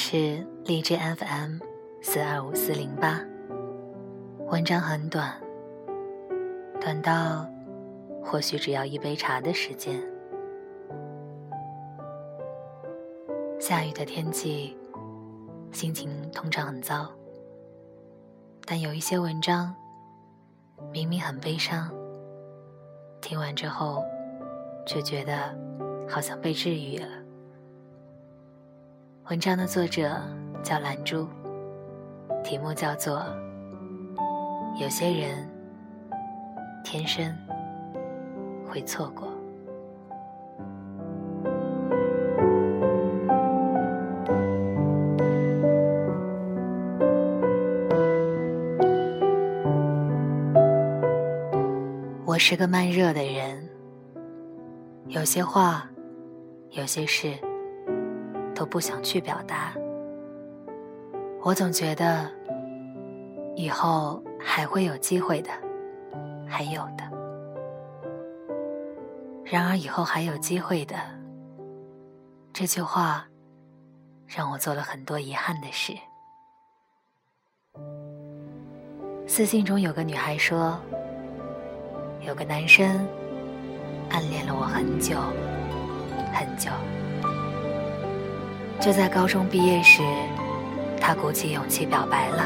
是荔枝 FM 四二五四零八，文章很短，短到或许只要一杯茶的时间。下雨的天气，心情通常很糟，但有一些文章明明很悲伤，听完之后却觉得好像被治愈了。文章的作者叫兰珠，题目叫做《有些人天生会错过》。我是个慢热的人，有些话，有些事。都不想去表达，我总觉得以后还会有机会的，还有的。然而以后还有机会的这句话，让我做了很多遗憾的事。私信中有个女孩说，有个男生暗恋了我很久，很久。就在高中毕业时，他鼓起勇气表白了，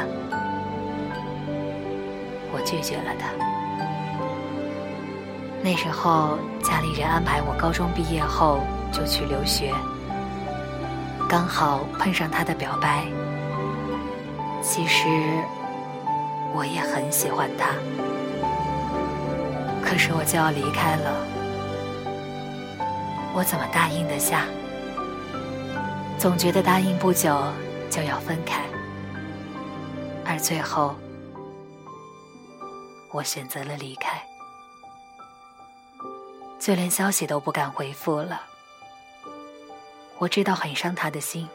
我拒绝了他。那时候家里人安排我高中毕业后就去留学，刚好碰上他的表白。其实我也很喜欢他，可是我就要离开了，我怎么答应得下？总觉得答应不久就要分开，而最后我选择了离开，就连消息都不敢回复了。我知道很伤他的心，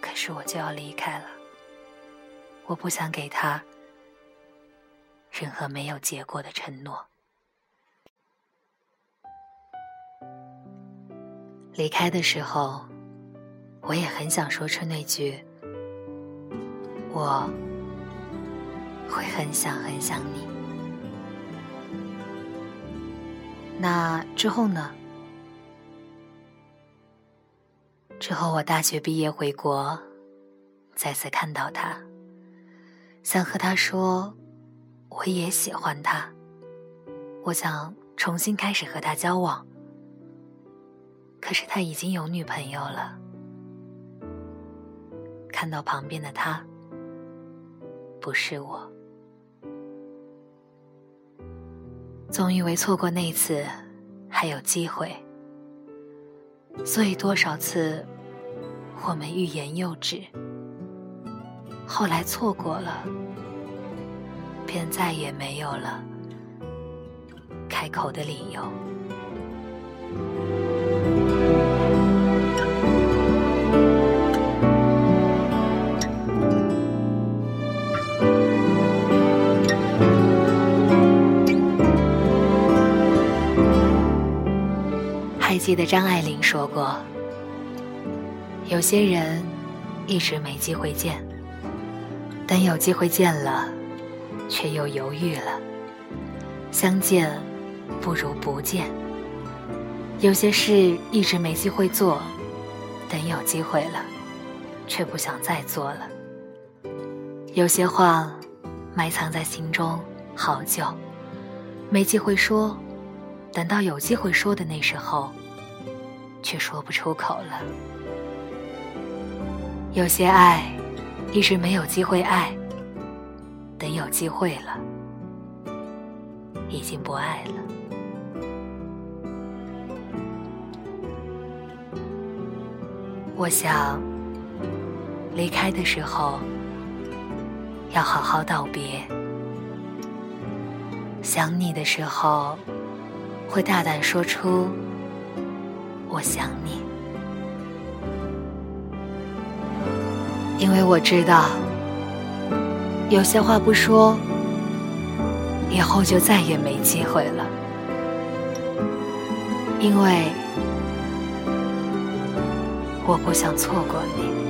可是我就要离开了，我不想给他任何没有结果的承诺。离开的时候。我也很想说出那句“我会很想很想你”。那之后呢？之后我大学毕业回国，再次看到他，想和他说我也喜欢他，我想重新开始和他交往。可是他已经有女朋友了。看到旁边的他，不是我，总以为错过那次还有机会，所以多少次我们欲言又止，后来错过了，便再也没有了开口的理由。记得张爱玲说过：“有些人一直没机会见，等有机会见了，却又犹豫了。相见不如不见。有些事一直没机会做，等有机会了，却不想再做了。有些话埋藏在心中好久，没机会说，等到有机会说的那时候。”却说不出口了。有些爱一直没有机会爱，等有机会了，已经不爱了。我想离开的时候要好好道别，想你的时候会大胆说出。我想你。因为我知道有些话不说以后就再也没机会了。因为我不想错过你。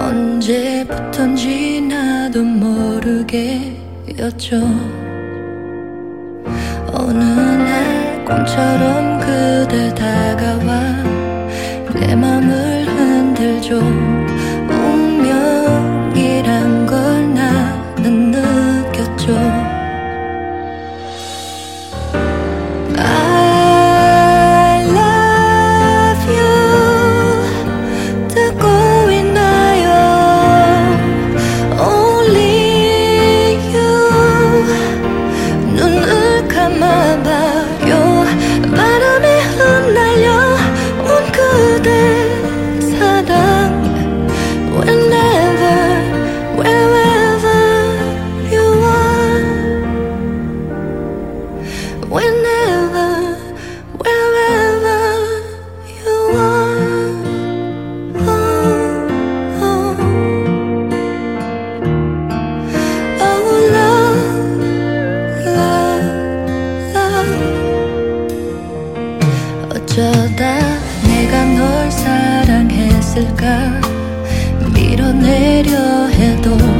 언제부턴지 나도 모르게였죠. 어느 날 꿈처럼 그대 다가와 내 맘을 흔들죠. 내가 밀어내려 해도